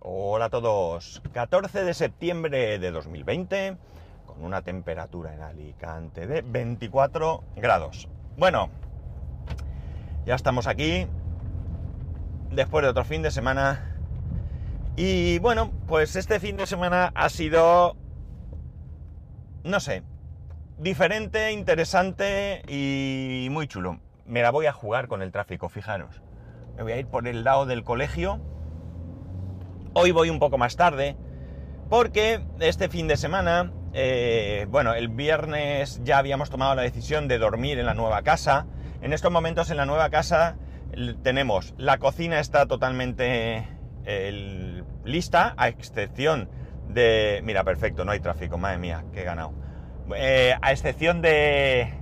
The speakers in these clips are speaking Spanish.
Hola a todos. 14 de septiembre de 2020, con una temperatura en Alicante de 24 grados. Bueno, ya estamos aquí, después de otro fin de semana. Y bueno, pues este fin de semana ha sido, no sé, diferente, interesante y muy chulo. Me la voy a jugar con el tráfico, fijaros. Me voy a ir por el lado del colegio Hoy voy un poco más tarde porque este fin de semana, eh, bueno, el viernes ya habíamos tomado la decisión de dormir en la nueva casa. En estos momentos en la nueva casa tenemos la cocina está totalmente lista, a excepción de... Mira, perfecto, no hay tráfico, madre mía, que he ganado. Eh, a excepción de...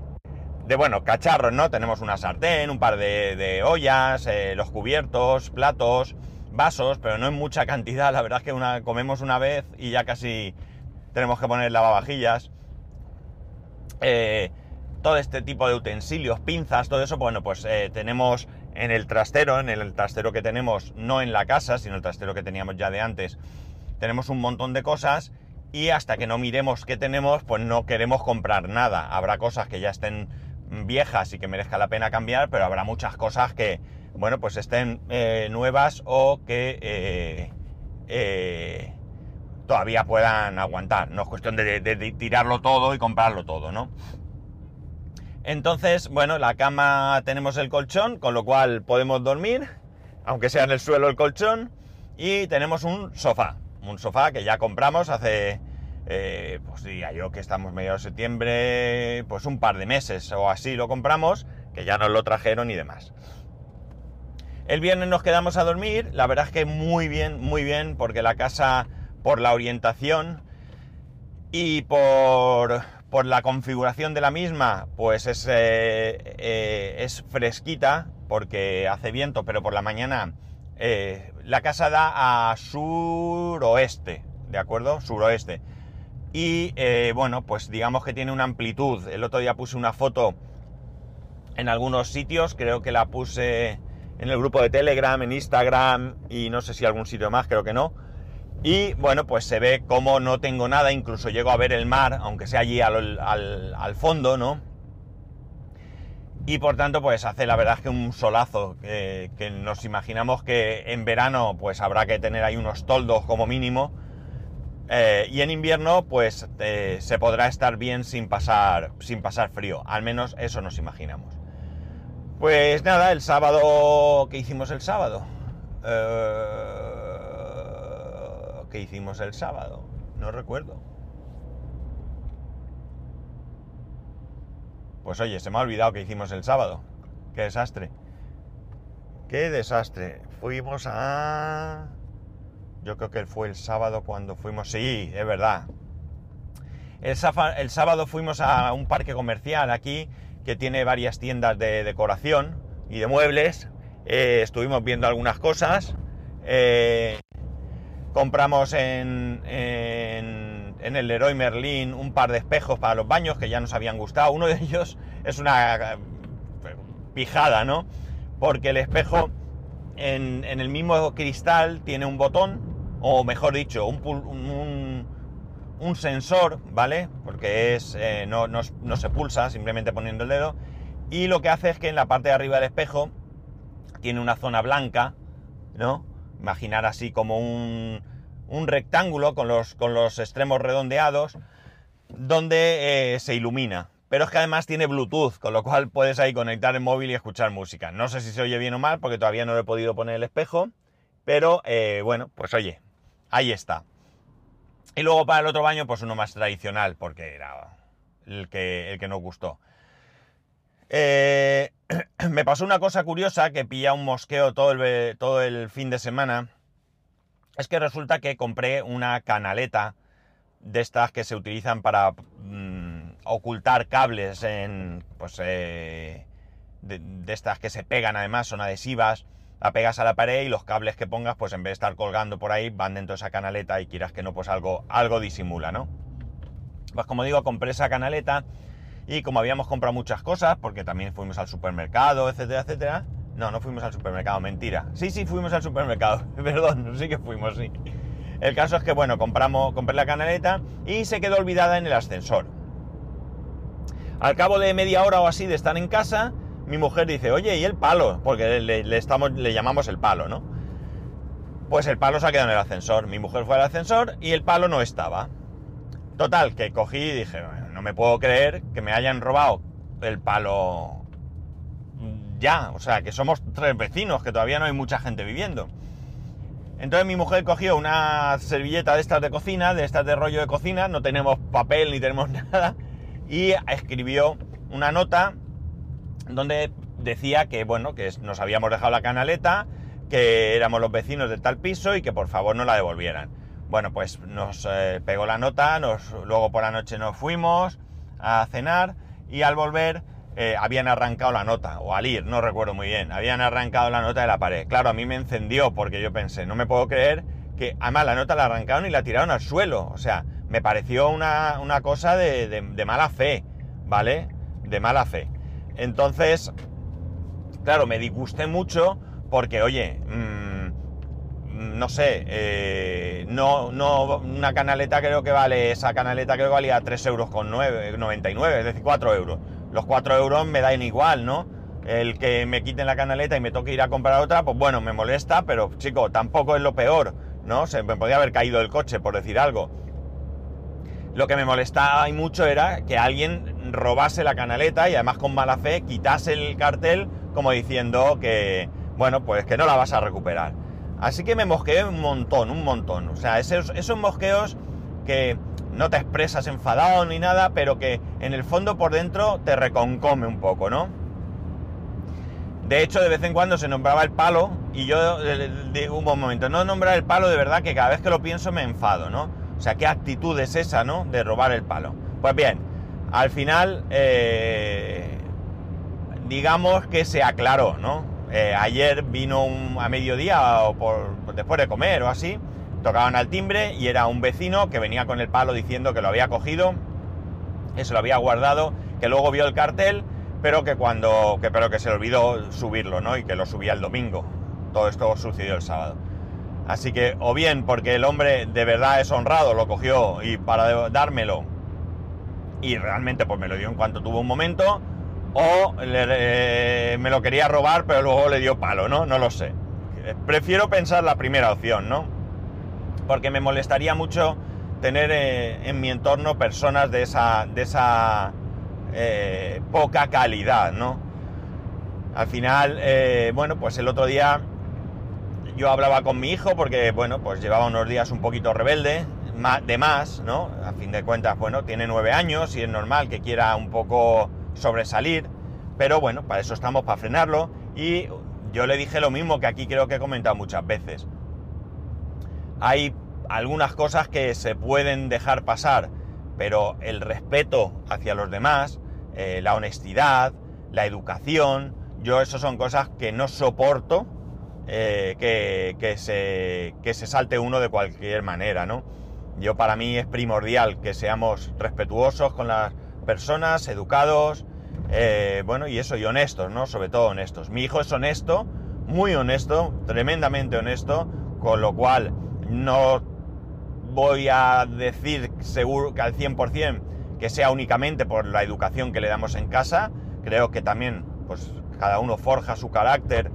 De bueno, cacharros, ¿no? Tenemos una sartén, un par de, ollas, eh, los cubiertos, platos, vasos, pero no en mucha cantidad. La verdad es que una, comemos una vez y ya casi tenemos que poner lavavajillas. Eh, todo este tipo de utensilios, pinzas, todo eso, bueno, pues eh, tenemos en el trastero, en el trastero que tenemos, no en la casa, sino el trastero que teníamos ya de antes, tenemos un montón de cosas y hasta que no miremos qué tenemos, pues no queremos comprar nada. Habrá cosas que ya estén viejas y que merezca la pena cambiar, pero habrá muchas cosas que, bueno, pues estén eh, nuevas o que eh, eh, todavía puedan aguantar. No es cuestión de, tirarlo todo y comprarlo todo, ¿no? Entonces, bueno, la cama tenemos el colchón, con lo cual podemos dormir, aunque sea en el suelo el colchón, y tenemos un sofá, un sofá que ya compramos hace, pues diría yo que estamos medio de septiembre, pues un par de meses o así lo compramos, que ya nos lo trajeron y demás. El viernes nos quedamos a dormir, la verdad es que muy bien, muy bien, porque la casa, por la orientación y por, la configuración de la misma, pues es, eh, eh, es fresquita, porque hace viento, pero por la mañana eh, la casa da a suroeste, ¿de acuerdo? Suroeste. Y bueno, pues digamos que tiene una amplitud. El otro día puse una foto en algunos sitios, creo que la puse en el grupo de Telegram, en Instagram y no sé si algún sitio más, creo que no. Y bueno, pues se ve como no tengo nada, incluso llego a ver el mar, aunque sea allí al, fondo, ¿no? Y por tanto, pues hace la verdad que un solazo, que, nos imaginamos que en verano pues habrá que tener ahí unos toldos como mínimo. Eh, y en invierno pues eh, se podrá estar bien sin pasar, sin pasar frío, al menos eso nos imaginamos. Pues nada, el sábado... ¿Qué hicimos el sábado? Eh, ¿Qué hicimos el sábado? No recuerdo. Pues oye, se me ha olvidado que hicimos el sábado. Qué desastre. Qué desastre. Fuimos a... Yo creo que fue el sábado cuando fuimos... Sí, es verdad. El, el sábado fuimos a un parque comercial aquí que tiene varias tiendas de decoración y de muebles. Eh, estuvimos viendo algunas cosas. Eh, compramos en, en, el Leroy Merlin un par de espejos para los baños que ya nos habían gustado. Uno de ellos es una eh, pijada, ¿no? Porque el espejo en, el mismo cristal tiene un botón, o mejor dicho, un, un un sensor, ¿vale? Porque es, eh, no, se pulsa simplemente poniendo el dedo. Y lo que hace es que en la parte de arriba del espejo tiene una zona blanca, ¿no? Imaginar así como un, un rectángulo con los, con los extremos redondeados donde eh, se ilumina. Pero es que además tiene Bluetooth, con lo cual puedes ahí conectar el móvil y escuchar música. No sé si se oye bien o mal porque todavía no lo he podido poner el espejo. Pero eh, bueno, pues oye, ahí está. Y luego para el otro baño, pues uno más tradicional, porque era el que, el que nos gustó. Eh, me pasó una cosa curiosa que pilla un mosqueo todo el, todo el fin de semana. Es que resulta que compré una canaleta de estas que se utilizan para mm, ocultar cables en. Pues. Eh, de, estas que se pegan además, son adhesivas la pegas a la pared y los cables que pongas, pues en vez de estar colgando por ahí, van dentro de esa canaleta y quieras que no, pues algo, algo disimula, ¿no? Pues como digo, compré esa canaleta y como habíamos comprado muchas cosas, porque también fuimos al supermercado, etcétera, etcétera, No, no fuimos al supermercado, mentira. Sí, sí, fuimos al supermercado, perdón, sí que fuimos, sí. El caso es que, bueno, compramos, compré la canaleta y se quedó olvidada en el ascensor. Al cabo de media hora o así de estar en casa, mi mujer dice, oye, ¿y el palo? Porque le, estamos, le llamamos el palo, ¿no? Pues el palo se ha quedado en el ascensor. Mi mujer fue al ascensor y el palo no estaba. Total, que cogí y dije, no me puedo creer que me hayan robado el palo ya. O sea, que somos tres vecinos, que todavía no hay mucha gente viviendo. Entonces mi mujer cogió una servilleta de estas de cocina, de estas de rollo de cocina, no tenemos papel ni tenemos nada, y escribió una nota donde decía que, bueno, que nos habíamos dejado la canaleta, que éramos los vecinos de tal piso y que por favor no la devolvieran. Bueno, pues nos eh, pegó la nota, nos, luego por la noche nos fuimos a cenar y al volver eh, habían arrancado la nota, o al ir, no recuerdo muy bien, habían arrancado la nota de la pared. Claro, a mí me encendió porque yo pensé, no me puedo creer que además la nota la arrancaron y la tiraron al suelo. O sea, me pareció una, cosa de, mala fe, ¿vale? De mala fe. Entonces, claro, me disgusté mucho porque, oye, mm, no sé, eh, no, no, una canaleta creo que vale, esa canaleta creo que valía 3 euros con 99, es decir, 4 euros. Los 4 euros me dan igual, ¿no? El que me quiten la canaleta y me toque ir a comprar otra, pues bueno, me molesta, pero chico, tampoco es lo peor, ¿no? Se me podía haber caído el coche, por decir algo. Lo que me molestaba y mucho era que alguien robase la canaleta y además con mala fe quitase el cartel como diciendo que, bueno, pues que no la vas a recuperar. Así que me mosqueé un montón, un montón. O sea, esos, esos mosqueos que no te expresas enfadado ni nada, pero que en el fondo por dentro te reconcome un poco, ¿no? De hecho, de vez en cuando se nombraba el palo y yo digo un momento, no nombrar el palo de verdad que cada vez que lo pienso me enfado, ¿no? O sea, ¿qué actitud es esa, no? De robar el palo. Pues bien, al final, eh, digamos que se aclaró, ¿no? Eh, ayer vino a mediodía o por, después de comer o así, tocaban al timbre y era un vecino que venía con el palo diciendo que lo había cogido, que se lo había guardado, que luego vio el cartel, pero que cuando, que, pero que se olvidó subirlo, ¿no? Y que lo subía el domingo. Todo esto sucedió el sábado. Así que o bien porque el hombre de verdad es honrado, lo cogió y para dármelo y realmente pues me lo dio en cuanto tuvo un momento, o me lo quería robar pero luego le dio palo, ¿no? No lo sé. Prefiero pensar la primera opción, ¿no? Porque me molestaría mucho tener eh, en mi entorno personas de esa, de esa eh, poca calidad, ¿no? Al final, eh, bueno, pues el otro día yo hablaba con mi hijo porque, bueno, pues llevaba unos días un poquito rebelde, de más, ¿no? A fin de cuentas, bueno, tiene nueve años y es normal que quiera un poco sobresalir, pero bueno, para eso estamos, para frenarlo. Y yo le dije lo mismo que aquí creo que he comentado muchas veces. Hay algunas cosas que se pueden dejar pasar, pero el respeto hacia los demás, eh, la honestidad, la educación, yo eso son cosas que no soporto eh, que, se, que se salte uno de cualquier manera, ¿no? Yo para mí es primordial que seamos respetuosos con las personas, educados, eh, bueno, y eso, y honestos, ¿no? Sobre todo honestos. Mi hijo es honesto, muy honesto, tremendamente honesto, con lo cual no voy a decir seguro que al 100% que sea únicamente por la educación que le damos en casa. Creo que también, pues, cada uno forja su carácter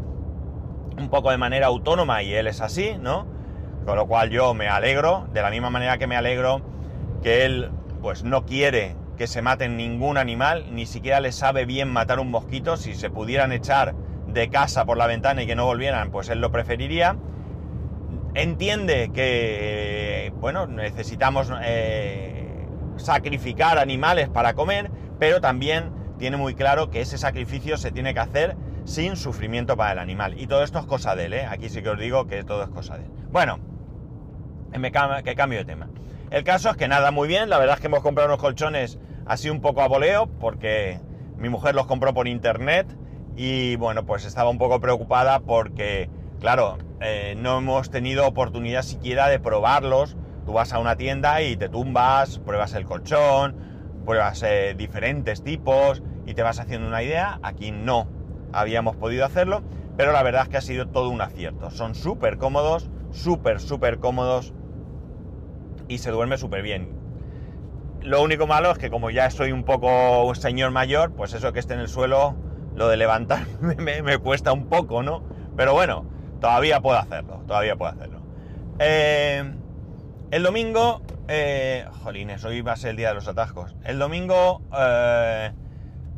un poco de manera autónoma y él es así, ¿no? Con lo cual yo me alegro, de la misma manera que me alegro que él pues no quiere que se maten ningún animal, ni siquiera le sabe bien matar un mosquito, si se pudieran echar de casa por la ventana y que no volvieran, pues él lo preferiría. Entiende que, bueno, necesitamos eh, sacrificar animales para comer, pero también tiene muy claro que ese sacrificio se tiene que hacer sin sufrimiento para el animal. Y todo esto es cosa de él, ¿eh? Aquí sí que os digo que todo es cosa de él. Bueno, que cambio de tema. El caso es que nada, muy bien. La verdad es que hemos comprado unos colchones así un poco a voleo, porque mi mujer los compró por internet y bueno, pues estaba un poco preocupada porque, claro, eh, no hemos tenido oportunidad siquiera de probarlos. Tú vas a una tienda y te tumbas, pruebas el colchón, pruebas eh, diferentes tipos y te vas haciendo una idea. Aquí no habíamos podido hacerlo, pero la verdad es que ha sido todo un acierto. Son súper cómodos, súper, súper cómodos y se duerme súper bien. Lo único malo es que como ya soy un poco un señor mayor, pues eso que esté en el suelo, lo de levantar me, cuesta un poco, ¿no? Pero bueno, todavía puedo hacerlo, todavía puedo hacerlo. Eh, el domingo, eh, jolines, hoy va a ser el día de los atascos. El domingo, eh,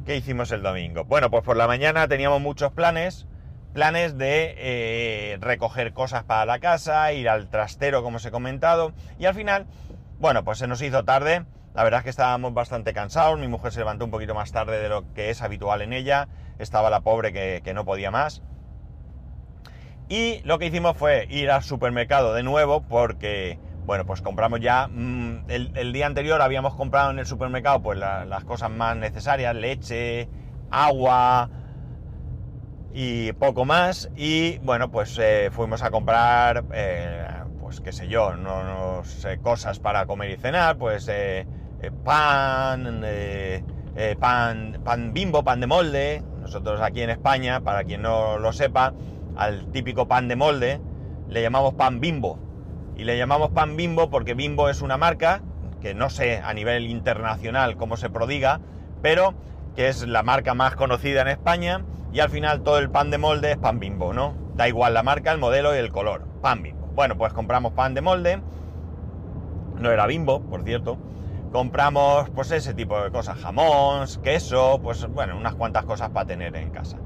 ¿qué hicimos el domingo? Bueno, pues por la mañana teníamos muchos planes, planes de eh, recoger cosas para la casa, ir al trastero, como os he comentado, y al final, bueno, pues se nos hizo tarde. La verdad es que estábamos bastante cansados, mi mujer se levantó un poquito más tarde de lo que es habitual en ella, estaba la pobre que, no podía más. Y lo que hicimos fue ir al supermercado de nuevo porque, bueno, pues compramos ya, mm, el, día anterior habíamos comprado en el supermercado pues las cosas más necesarias, leche, agua, y poco más. Y bueno, pues eh, fuimos a comprar, eh, pues qué sé yo, no, sé, cosas para comer y cenar, pues eh, pan, pan, pan bimbo, pan de molde. Nosotros aquí en España, para quien no lo sepa, al típico pan de molde le llamamos pan bimbo. Y le llamamos pan bimbo porque bimbo es una marca que no sé a nivel internacional cómo se prodiga, pero que es la marca más conocida en España y al final todo el pan de molde es pan bimbo, ¿no? Da igual la marca, el modelo y el color, pan bimbo. Bueno, pues compramos pan de molde, no era bimbo, por cierto. Compramos pues ese tipo de cosas, jamón, queso, pues bueno, unas cuantas cosas para tener en casa.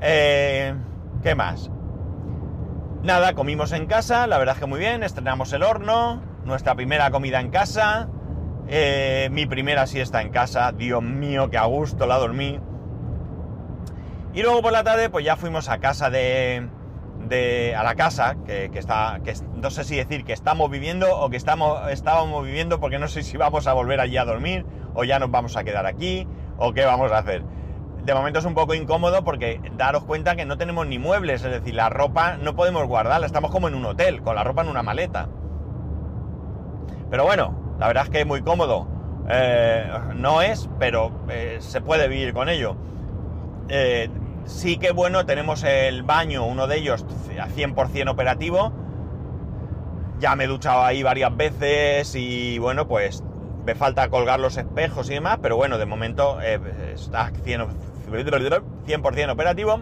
Eh, ¿Qué más? Nada, comimos en casa, la verdad es que muy bien, estrenamos el horno, nuestra primera comida en casa, eh, mi primera siesta en casa, Dios mío, que a gusto la dormí. Y luego por la tarde, pues ya fuimos a casa de. de a la casa, que, está. que no sé si decir que estamos viviendo o que estamos, estábamos viviendo, porque no sé si vamos a volver allí a dormir, o ya nos vamos a quedar aquí, o qué vamos a hacer. De momento es un poco incómodo porque daros cuenta que no tenemos ni muebles, es decir, la ropa no podemos guardarla, estamos como en un hotel, con la ropa en una maleta. Pero bueno, la verdad es que es muy cómodo. Eh, no es, pero eh, se puede vivir con ello. Eh, sí que bueno, tenemos el baño, uno de ellos a 100% operativo. Ya me he duchado ahí varias veces y bueno, pues me falta colgar los espejos y demás, pero bueno, de momento está 100%, operativo.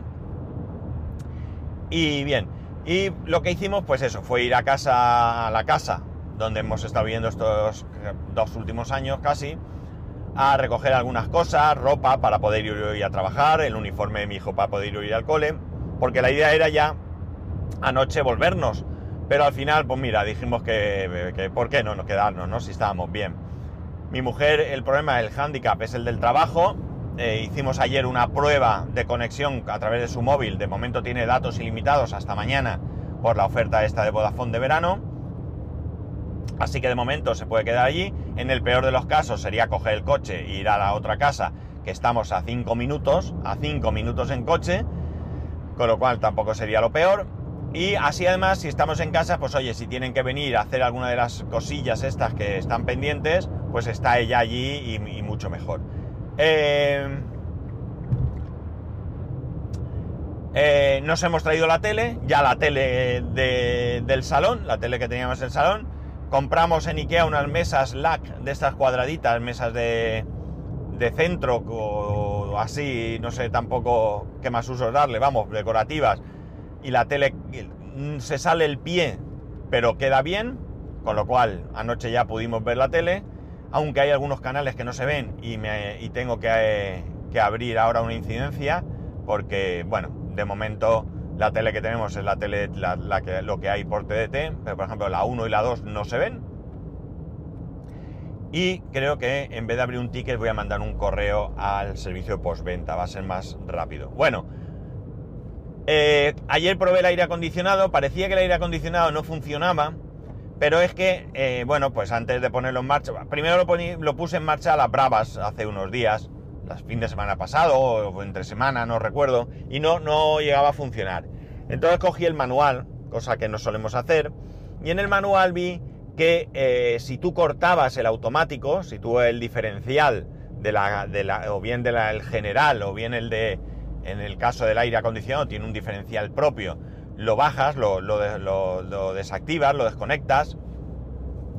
Y bien, y lo que hicimos, pues eso, fue ir a casa, a la casa donde hemos estado viviendo estos dos últimos años casi, a recoger algunas cosas, ropa para poder ir a trabajar, el uniforme de mi hijo para poder ir al cole, porque la idea era ya anoche volvernos, pero al final, pues mira, dijimos que, ¿por qué no nos quedarnos, no? Si estábamos bien. Mi mujer, el problema del hándicap es el del trabajo. Eh, hicimos ayer una prueba de conexión a través de su móvil. De momento tiene datos ilimitados hasta mañana por la oferta esta de Vodafone de verano Así que de momento se puede quedar allí. En el peor de los casos sería coger el coche e ir a la otra casa, que estamos a 5 minutos, a 5 minutos en coche, con lo cual tampoco sería lo peor. Y así además, si estamos en casa, pues oye, si tienen que venir a hacer alguna de las cosillas estas que están pendientes, pues está ella allí y, mucho mejor. Eh, eh, nos hemos traído la tele, ya la tele del salón, la tele que teníamos en el salón, Compramos en Ikea unas mesas LAC de estas cuadraditas, mesas de, de centro o así, no sé tampoco qué más usos darle, vamos, decorativas. Y la tele mm, se sale el pie, pero queda bien, con lo cual anoche ya pudimos ver la tele, aunque hay algunos canales que no se ven y, me, tengo que, que abrir ahora una incidencia, porque, bueno, de momento la tele que tenemos es la tele, lo que hay por TDT, pero por ejemplo la 1 y la 2 no se ven. Y creo que en vez de abrir un ticket voy a mandar un correo al servicio de postventa, va a ser más rápido. Bueno, eh, ayer probé el aire acondicionado, parecía que el aire acondicionado no funcionaba, pero es que, eh, bueno, pues antes de ponerlo en marcha, primero lo, puse en marcha a las bravas hace unos días, las fin de semana pasado o entre semana, no recuerdo, y no, no llegaba a funcionar. Entonces cogí el manual, cosa que no solemos hacer, y en el manual vi que eh, si tú cortabas el automático, si tú el diferencial de la, de o bien del general o bien el de en el caso del aire acondicionado tiene un diferencial propio, lo bajas, lo, desactivas, lo desconectas.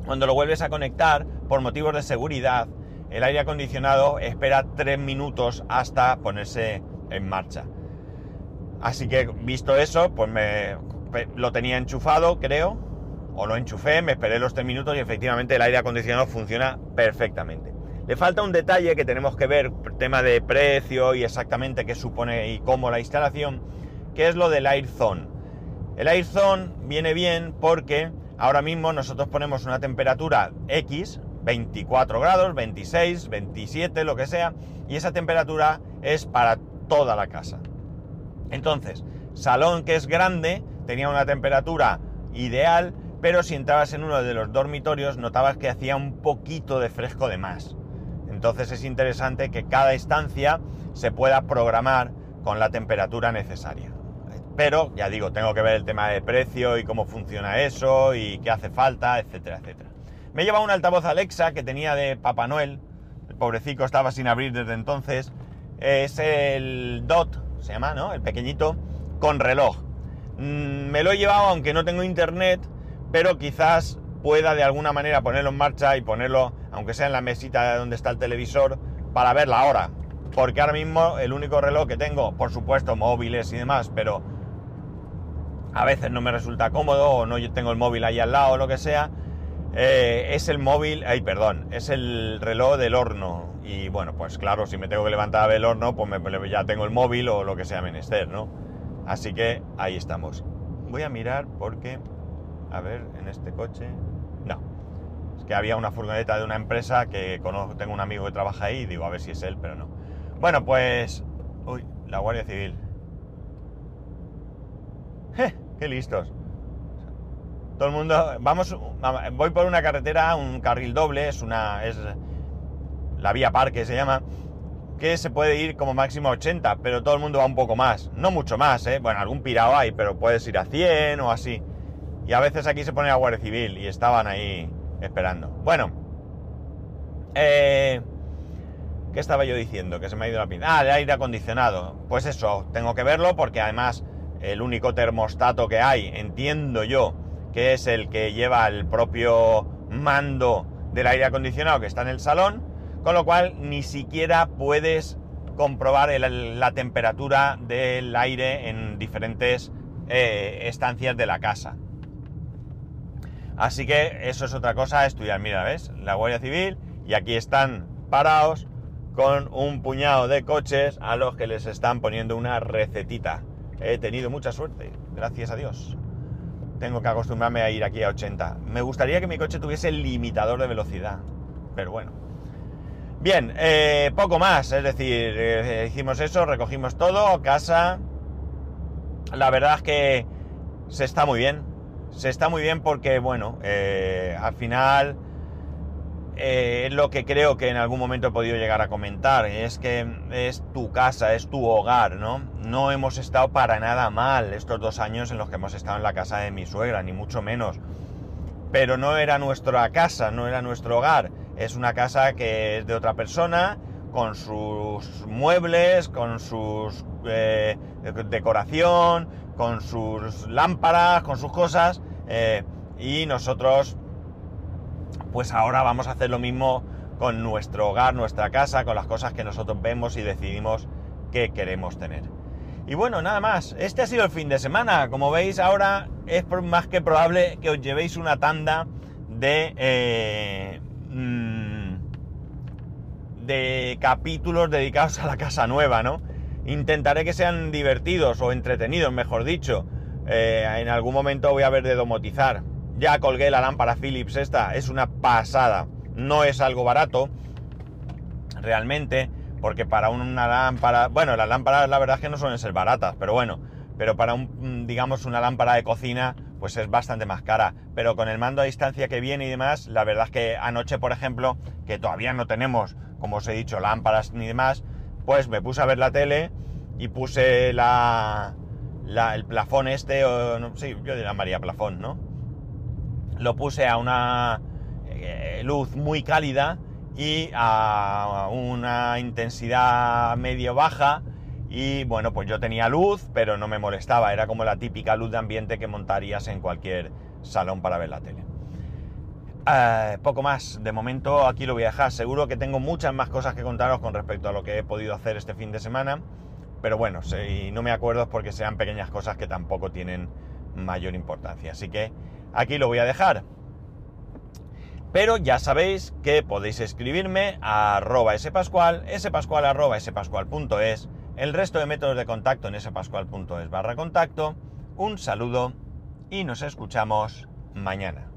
Cuando lo vuelves a conectar, por motivos de seguridad, el aire acondicionado espera tres minutos hasta ponerse en marcha. Así que visto eso, pues me lo tenía enchufado, creo, o lo enchufé, me esperé los tres minutos y efectivamente el aire acondicionado funciona perfectamente. Le falta un detalle que tenemos que ver, tema de precio y exactamente qué supone y cómo la instalación, que es lo del AirZone. El AirZone viene bien porque ahora mismo nosotros ponemos una temperatura X, 24 grados, 26, 27, lo que sea, y esa temperatura es para toda la casa. Entonces, salón que es grande, tenía una temperatura ideal, pero si entrabas en uno de los dormitorios notabas que hacía un poquito de fresco de más. Entonces es interesante que cada estancia se pueda programar con la temperatura necesaria. Pero, ya digo, tengo que ver el tema de precio y cómo funciona eso y qué hace falta, etcétera, etcétera. Me he llevado un altavoz Alexa que tenía de Papá Noel. El pobrecito estaba sin abrir desde entonces. Es el DOT, se llama, ¿no? El pequeñito, con reloj. Mm, me lo he llevado aunque no tengo internet, pero quizás pueda de alguna manera ponerlo en marcha y ponerlo, aunque sea en la mesita donde está el televisor, para ver la hora. Porque ahora mismo el único reloj que tengo, por supuesto móviles y demás, pero a veces no me resulta cómodo o no tengo el móvil ahí al lado o lo que sea, eh, es el móvil, ay, perdón, es el reloj del horno. Y bueno, pues claro, si me tengo que levantar a ver el horno, pues ya tengo el móvil o lo que sea menester, ¿no? Así que ahí estamos. Voy a mirar porque, a ver, en este coche, no. Es que había una furgoneta de una empresa que conozco, tengo un amigo que trabaja ahí digo, a ver si es él, pero no. Bueno, pues... Uy, la Guardia Civil. ¡Qué listos! Todo el mundo, vamos, voy por una carretera, un carril doble, es una, es la vía parque se llama, que se puede ir como máximo a 80, pero todo el mundo va un poco más, no mucho más, ¿eh? bueno, algún pirado hay, pero puedes ir a 100 o así. Y a veces aquí se pone la Guardia Civil y estaban ahí esperando. Bueno, eh, ¿qué estaba yo diciendo? Que se me ha ido la pinta. Ah, el aire acondicionado. Pues eso, tengo que verlo porque además el único termostato que hay, entiendo yo, que es el que lleva el propio mando del aire acondicionado que está en el salón, con lo cual ni siquiera puedes comprobar la temperatura del aire en diferentes eh, estancias de la casa. Así que eso es otra cosa a estudiar. Mira, ¿ves? La Guardia Civil y aquí están parados con un puñado de coches a los que les están poniendo una recetita. He tenido mucha suerte, gracias a Dios tengo que acostumbrarme a ir aquí a 80. Me gustaría que mi coche tuviese limitador de velocidad, pero bueno. Bien, eh, poco más, es decir, eh, hicimos eso, recogimos todo, casa. La verdad es que se está muy bien, se está muy bien porque, bueno, eh, al final eh, lo que creo que en algún momento he podido llegar a comentar, es que es tu casa, es tu hogar, ¿no? No hemos estado para nada mal estos dos años en los que hemos estado en la casa de mi suegra, ni mucho menos. Pero no era nuestra casa, no era nuestro hogar, es una casa que es de otra persona, con sus muebles, con sus eh, decoración, con sus lámparas, con sus cosas, eh, y nosotros pues ahora vamos a hacer lo mismo con nuestro hogar, nuestra casa, con las cosas que nosotros vemos y decidimos que queremos tener. Y bueno, nada más. Este ha sido el fin de semana. Como veis, ahora es más que probable que os llevéis una tanda de, eh, mm, de capítulos dedicados a la casa nueva, ¿no? Intentaré que sean divertidos o entretenidos, mejor dicho. Eh, en algún momento voy a ver de domotizar. Ya colgué la lámpara Philips esta, es una pasada. No es algo barato, realmente, porque para una lámpara, bueno, las lámparas la verdad es que no suelen ser baratas, pero bueno, pero para un, digamos, una lámpara de cocina, pues es bastante más cara. Pero con el mando a distancia que viene y demás, la verdad es que anoche, por ejemplo, que todavía no tenemos, como os he dicho, lámparas ni demás, pues me puse a ver la tele y puse la, el plafón este, o no, sí, yo diría María plafón, ¿no? Lo puse a una eh, luz muy cálida y a una intensidad medio baja y bueno, pues yo tenía luz, pero no me molestaba, era como la típica luz de ambiente que montarías en cualquier salón para ver la tele. Eh, poco más, de momento aquí lo voy a dejar, seguro que tengo muchas más cosas que contaros con respecto a lo que he podido hacer este fin de semana, pero bueno, si no me acuerdo es porque sean pequeñas cosas que tampoco tienen mayor importancia, así que aquí lo voy a dejar. Pero ya sabéis que podéis escribirme a arroba spascual, spascual arroba spascual.es, el resto de métodos de contacto en spascual.es barra contacto. Un saludo y nos escuchamos mañana.